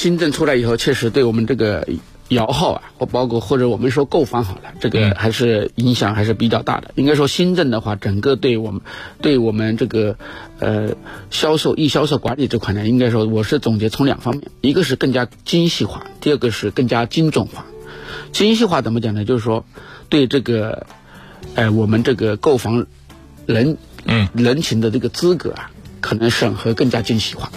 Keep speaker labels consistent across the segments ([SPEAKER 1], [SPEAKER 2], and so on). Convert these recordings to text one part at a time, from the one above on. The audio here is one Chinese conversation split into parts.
[SPEAKER 1] 新政出来以后，确实对我们这个摇号啊，或包括或者我们说购房好了，这个还是影响还是比较大的。应该说新政的话，整个对我们对我们这个呃销售易销售管理这块呢，应该说我是总结从两方面，一个是更加精细化，第二个是更加精准化。精细化怎么讲呢？就是说对这个呃我们这个购房人
[SPEAKER 2] 嗯
[SPEAKER 1] 人群的这个资格啊，可能审核更加精细化。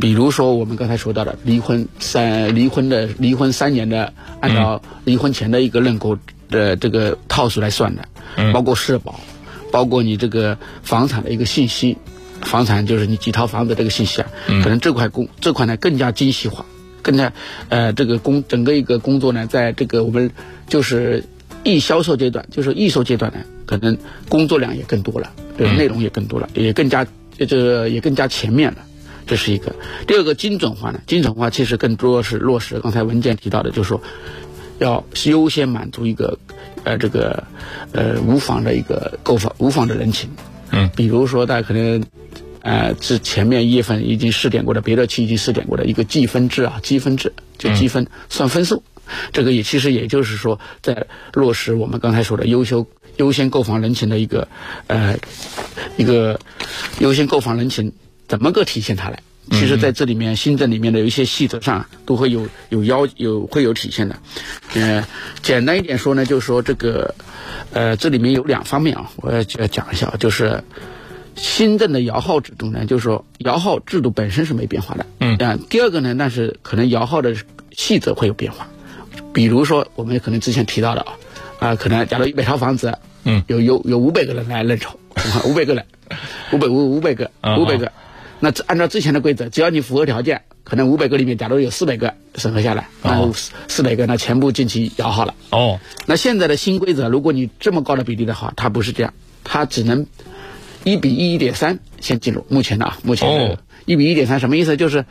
[SPEAKER 1] 比如说我们刚才说到的离婚三离婚的离婚三年的，按照离婚前的一个认购的这个套数来算的，
[SPEAKER 2] 嗯。
[SPEAKER 1] 包括社保，包括你这个房产的一个信息，房产就是你几套房子这个信息啊，可能这块工这块呢更加精细化，更加呃这个工整个一个工作呢，在这个我们就是易销售阶段，就是易售阶段呢，可能工作量也更多了，这个内容也更多了，也更加这个也更加全面了。这是一个。第二个精准化呢，精准化其实更多是落实刚才文件提到的，就是说要优先满足一个呃这个呃无房的一个购房无房的人群。
[SPEAKER 2] 嗯，
[SPEAKER 1] 比如说大家可能。呃，是前面一月份已经试点过的，别的区已经试点过的一个计分制啊，积分制就积分、算分数，这个也其实也就是说在落实我们刚才说的优秀优先购房人群的一个呃一个优先购房人群怎么个体现它来？其实在这里面新政里面的有一些细则上都会有有要有会有体现的。呃，简单一点说呢，就是说这个呃这里面有两方面啊，我要要讲一下啊，就是。新政的摇号制度呢，就是说摇号制度本身是没变化的，
[SPEAKER 2] 嗯
[SPEAKER 1] 啊，第二个呢，但是可能摇号的细则会有变化，比如说我们可能之前提到的啊，啊，可能假如一百套房子，
[SPEAKER 2] 嗯，
[SPEAKER 1] 有有有五百个人来认筹，五百个人，五百五五百个
[SPEAKER 2] 啊
[SPEAKER 1] 五百个，那按照之前的规则，只要你符合条件，可能五百个里面，假如有四百个审核下来，那四四百个那全部进去摇号了。
[SPEAKER 2] 哦，
[SPEAKER 1] 那现在的新规则，如果你这么高的比例的话，它不是这样，它只能一比一点三先进入。目前的啊，目前
[SPEAKER 2] 哦
[SPEAKER 1] 的一比一点三什么意思？就是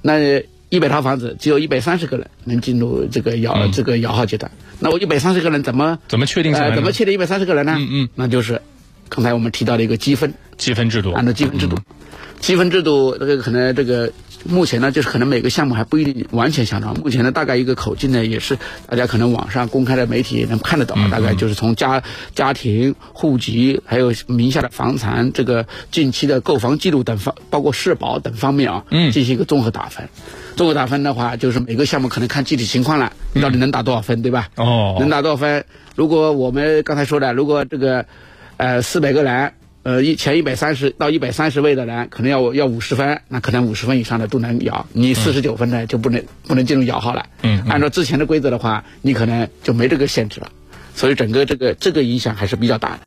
[SPEAKER 1] 那一百套房子只有一百三十个人能进入这个摇、这个摇号阶段。那我一百三十个人怎么
[SPEAKER 2] 怎么确定下来
[SPEAKER 1] 呃？怎么确定一百三十个人呢？
[SPEAKER 2] 嗯嗯，
[SPEAKER 1] 那就是刚才我们提到的一个积分，
[SPEAKER 2] 积分制度？
[SPEAKER 1] 按照积分制度，积分制度这个可能这个目前呢，就是可能每个项目还不一定完全相同。目前呢，大概一个口径呢，也是大家可能网上公开的媒体也能看得到，大概就是从家家庭、户籍，还有名下的房产、这个近期的购房记录等方，包括社保等方面啊，
[SPEAKER 2] 嗯
[SPEAKER 1] 进行一个综合打分。综合打分的话，就是每个项目可能看具体情况了，你到底能打多少分，对吧？
[SPEAKER 2] 哦，
[SPEAKER 1] 能打多少分？如果我们刚才说的，如果这个呃四百个人，呃一前一百三十到一百三十位的人，可能要要五十分，那可能五十分以上的都能摇，你四十九分的就不能、不能进入摇号了。
[SPEAKER 2] 嗯嗯
[SPEAKER 1] 按照之前的规则的话，你可能就没这个限制了，所以整个这个这个影响还是比较大的。